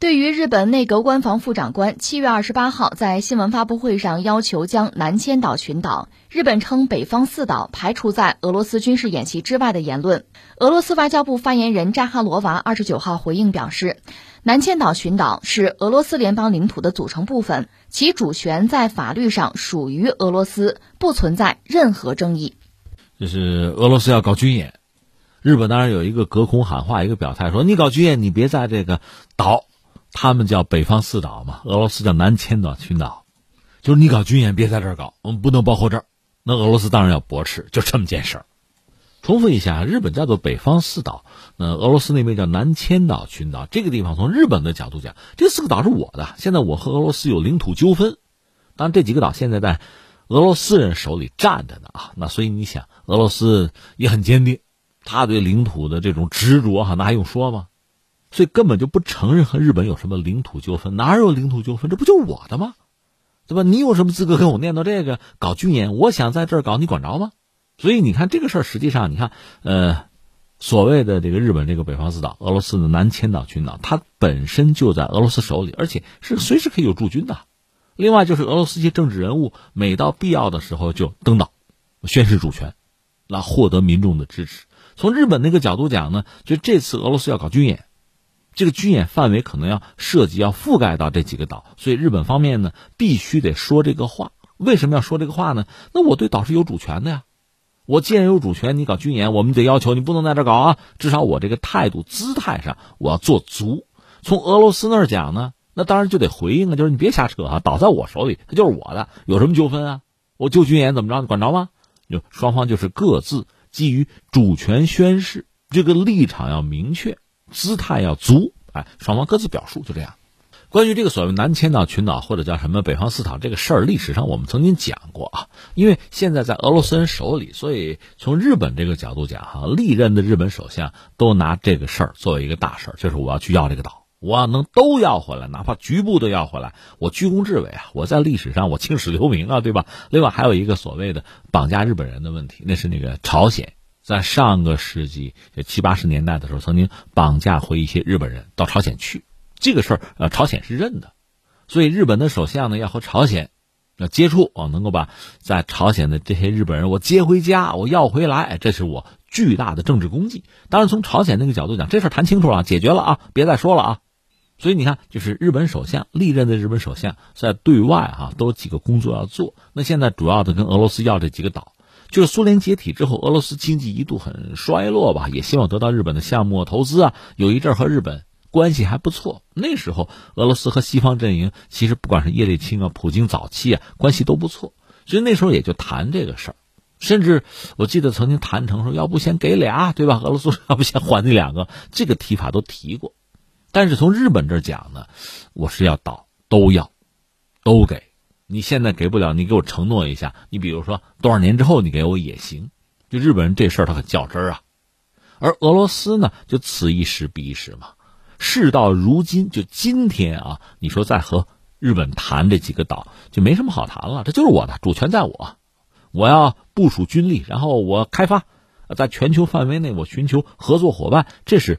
对于日本内阁官房副长官七月二十八号在新闻发布会上要求将南千岛群岛，日本称北方四岛排除在俄罗斯军事演习之外的言论，俄罗斯外交部发言人扎哈罗娃二十九号回应表示，南千岛群岛是俄罗斯联邦领土的组成部分，其主权在法律上属于俄罗斯，不存在任何争议。这是俄罗斯要搞军演，日本当然有一个隔空喊话，一个表态说：“你搞军演，你别在这个岛。”他们叫北方四岛嘛，俄罗斯叫南千岛群岛，就是你搞军演别在这儿搞，我们不能包括这儿。那俄罗斯当然要驳斥，就这么件事儿。重复一下，日本叫做北方四岛，那俄罗斯那边叫南千岛群岛。这个地方从日本的角度讲，这四个岛是我的，现在我和俄罗斯有领土纠纷。当然，这几个岛现在在俄罗斯人手里站着呢啊。那所以你想，俄罗斯也很坚定，他对领土的这种执着哈，那还用说吗？所以根本就不承认和日本有什么领土纠纷，哪有领土纠纷？这不就我的吗？对吧？你有什么资格跟我念叨这个？搞军演，我想在这儿搞，你管着吗？所以你看这个事儿，实际上你看，呃，所谓的这个日本这个北方四岛，俄罗斯的南千岛群岛，它本身就在俄罗斯手里，而且是随时可以有驻军的。另外就是俄罗斯一些政治人物，每到必要的时候就登岛，宣示主权，来获得民众的支持。从日本那个角度讲呢，就这次俄罗斯要搞军演。这个军演范围可能要涉及、要覆盖到这几个岛，所以日本方面呢必须得说这个话。为什么要说这个话呢？那我对岛是有主权的呀。我既然有主权，你搞军演，我们得要求你不能在这搞啊。至少我这个态度、姿态上我要做足。从俄罗斯那儿讲呢，那当然就得回应啊，就是你别瞎扯啊，岛在我手里，它就是我的，有什么纠纷啊？我就军演怎么着，你管着吗？就双方就是各自基于主权宣誓，这个立场要明确。姿态要足，哎，双方各自表述，就这样。关于这个所谓南千岛群岛或者叫什么北方四岛这个事儿，历史上我们曾经讲过啊。因为现在在俄罗斯人手里，所以从日本这个角度讲哈，历任的日本首相都拿这个事儿作为一个大事儿，就是我要去要这个岛，我要能都要回来，哪怕局部都要回来，我居功至伟啊！我在历史上我青史留名啊，对吧？另外还有一个所谓的绑架日本人的问题，那是那个朝鲜。在上个世纪七八十年代的时候，曾经绑架回一些日本人到朝鲜去，这个事儿呃，朝鲜是认的，所以日本的首相呢要和朝鲜要接触啊，能够把在朝鲜的这些日本人我接回家，我要回来，这是我巨大的政治功绩。当然，从朝鲜那个角度讲，这事儿谈清楚了，解决了啊，别再说了啊。所以你看，就是日本首相历任的日本首相在对外哈都有几个工作要做。那现在主要的跟俄罗斯要这几个岛。就是苏联解体之后，俄罗斯经济一度很衰落吧，也希望得到日本的项目投资啊。有一阵和日本关系还不错，那时候俄罗斯和西方阵营其实不管是叶利钦啊、普京早期啊，关系都不错，所以那时候也就谈这个事儿。甚至我记得曾经谈成说，要不先给俩，对吧？俄罗斯要不先还那两个，这个提法都提过。但是从日本这讲呢，我是要倒都要，都给。你现在给不了，你给我承诺一下。你比如说多少年之后你给我也行。就日本人这事儿他很较真儿啊，而俄罗斯呢就此一时彼一时嘛。事到如今，就今天啊，你说再和日本谈这几个岛就没什么好谈了，这就是我的主权在我，我要部署军力，然后我开发，在全球范围内我寻求合作伙伴，这是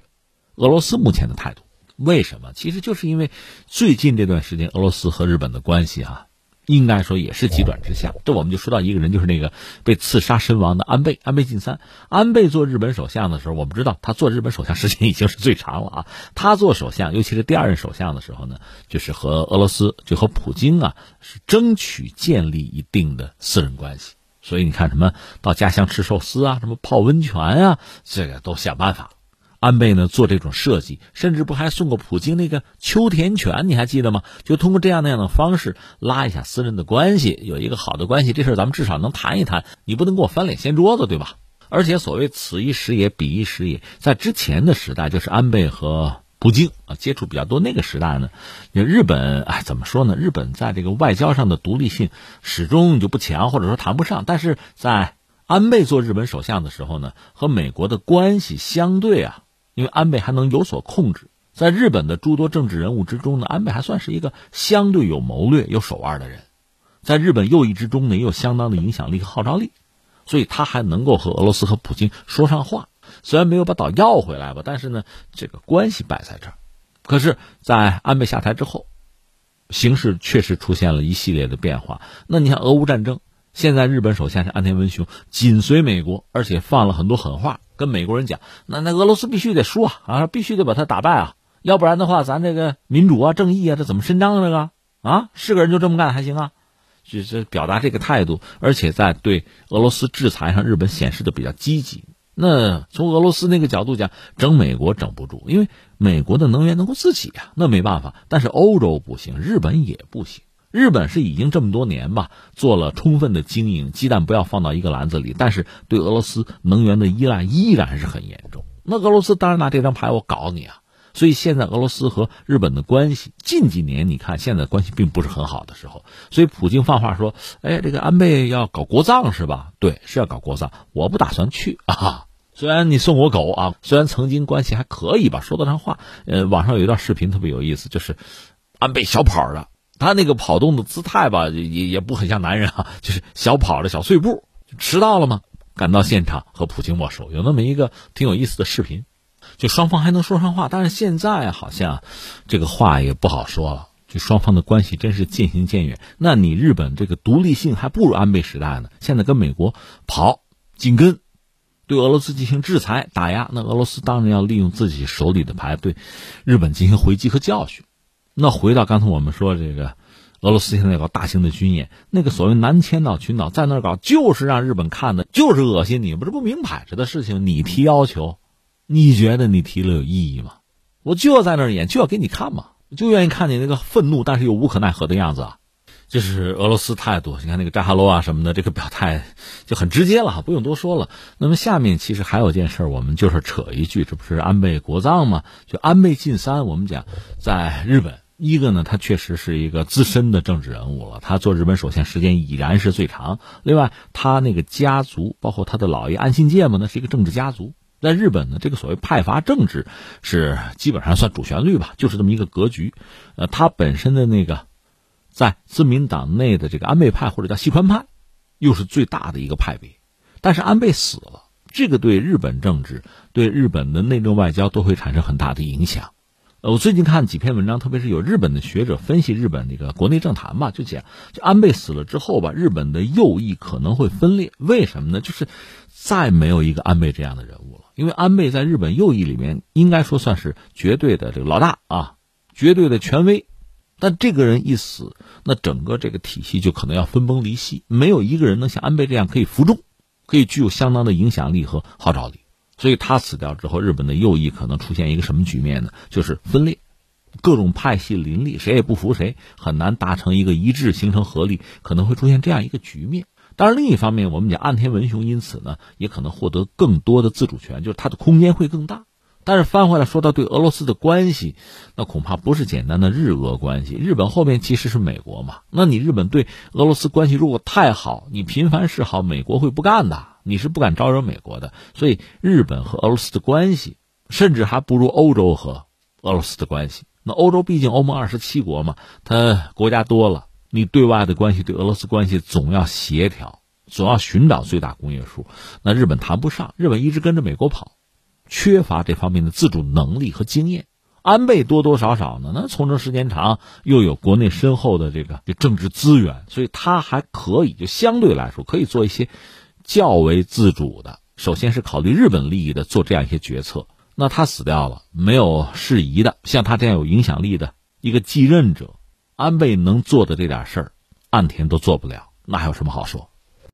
俄罗斯目前的态度。为什么？其实就是因为最近这段时间俄罗斯和日本的关系啊。应该说也是急转直下，这我们就说到一个人，就是那个被刺杀身亡的安倍安倍晋三。安倍做日本首相的时候，我们知道他做日本首相时间已经是最长了啊。他做首相，尤其是第二任首相的时候呢，就是和俄罗斯就和普京啊，是争取建立一定的私人关系。所以你看，什么到家乡吃寿司啊，什么泡温泉啊，这个都想办法。安倍呢做这种设计，甚至不还送过普京那个秋田犬？你还记得吗？就通过这样那样的方式拉一下私人的关系，有一个好的关系，这事儿咱们至少能谈一谈。你不能给我翻脸掀桌子，对吧？而且所谓此一时也，彼一时也，在之前的时代，就是安倍和普京啊接触比较多那个时代呢，日本哎怎么说呢？日本在这个外交上的独立性始终就不强，或者说谈不上。但是在安倍做日本首相的时候呢，和美国的关系相对啊。因为安倍还能有所控制，在日本的诸多政治人物之中呢，安倍还算是一个相对有谋略、有手腕的人，在日本右翼之中呢，也有相当的影响力和号召力，所以他还能够和俄罗斯和普京说上话。虽然没有把岛要回来吧，但是呢，这个关系摆在这儿，可是，在安倍下台之后，形势确实出现了一系列的变化。那你看，俄乌战争，现在日本首相是安田文雄，紧随美国，而且放了很多狠话，跟美国人讲：那那俄罗斯必须得输啊，啊，必须得把他打败啊，要不然的话，咱这个民主啊、正义啊，这怎么伸张这个啊？是个人就这么干还行啊？就是表达这个态度，而且在对俄罗斯制裁上，日本显示的比较积极。那从俄罗斯那个角度讲，整美国整不住，因为美国的能源能够自己啊，那没办法。但是欧洲不行，日本也不行。日本是已经这么多年吧，做了充分的经营，鸡蛋不要放到一个篮子里。但是对俄罗斯能源的依赖依然是很严重。那俄罗斯当然拿这张牌我搞你啊。所以现在俄罗斯和日本的关系，近几年你看现在关系并不是很好的时候。所以普京放话说：“哎，这个安倍要搞国葬是吧？对，是要搞国葬，我不打算去啊。虽然你送我狗啊，虽然曾经关系还可以吧，说得上话。呃，网上有一段视频特别有意思，就是安倍小跑的，他那个跑动的姿态吧，也也不很像男人啊，就是小跑的小碎步。迟到了吗？赶到现场和普京握手，有那么一个挺有意思的视频。”就双方还能说上话，但是现在好像这个话也不好说了。就双方的关系真是渐行渐远。那你日本这个独立性还不如安倍时代呢。现在跟美国跑紧跟，对俄罗斯进行制裁打压，那俄罗斯当然要利用自己手里的牌对日本进行回击和教训。那回到刚才我们说这个，俄罗斯现在搞大型的军演，那个所谓南千岛群岛在那儿搞，就是让日本看的，就是恶心你，不是不明摆着的事情，你提要求。你觉得你提了有意义吗？我就要在那儿演，就要给你看嘛，就愿意看你那个愤怒但是又无可奈何的样子啊！这是俄罗斯态度。你看那个扎哈罗啊什么的，这个表态就很直接了，不用多说了。那么下面其实还有件事，我们就是扯一句，这不是安倍国葬吗？就安倍晋三，我们讲在日本，一个呢，他确实是一个资深的政治人物了，他做日本首相时间已然是最长。另外，他那个家族，包括他的姥爷安信介嘛，那是一个政治家族。在日本呢，这个所谓派阀政治是基本上算主旋律吧，就是这么一个格局。呃，他本身的那个在自民党内的这个安倍派或者叫西川派，又是最大的一个派别。但是安倍死了，这个对日本政治、对日本的内政外交都会产生很大的影响。呃，我最近看几篇文章，特别是有日本的学者分析日本那个国内政坛吧，就讲，就安倍死了之后吧，日本的右翼可能会分裂。为什么呢？就是再没有一个安倍这样的人物了。因为安倍在日本右翼里面应该说算是绝对的这个老大啊，绝对的权威，但这个人一死，那整个这个体系就可能要分崩离析，没有一个人能像安倍这样可以服众，可以具有相当的影响力和号召力。所以他死掉之后，日本的右翼可能出现一个什么局面呢？就是分裂，各种派系林立，谁也不服谁，很难达成一个一致，形成合力，可能会出现这样一个局面。当然，另一方面，我们讲岸田文雄因此呢，也可能获得更多的自主权，就是他的空间会更大。但是翻回来说到对俄罗斯的关系，那恐怕不是简单的日俄关系。日本后面其实是美国嘛，那你日本对俄罗斯关系如果太好，你频繁示好，美国会不干的，你是不敢招惹美国的。所以日本和俄罗斯的关系，甚至还不如欧洲和俄罗斯的关系。那欧洲毕竟欧盟二十七国嘛，它国家多了。你对外的关系，对俄罗斯关系总要协调，总要寻找最大公约数。那日本谈不上，日本一直跟着美国跑，缺乏这方面的自主能力和经验。安倍多多少少呢，那从政时间长，又有国内深厚的这个政治资源，所以他还可以，就相对来说可以做一些较为自主的。首先是考虑日本利益的，做这样一些决策。那他死掉了，没有适宜的像他这样有影响力的一个继任者。安倍能做的这点事儿，岸田都做不了，那还有什么好说？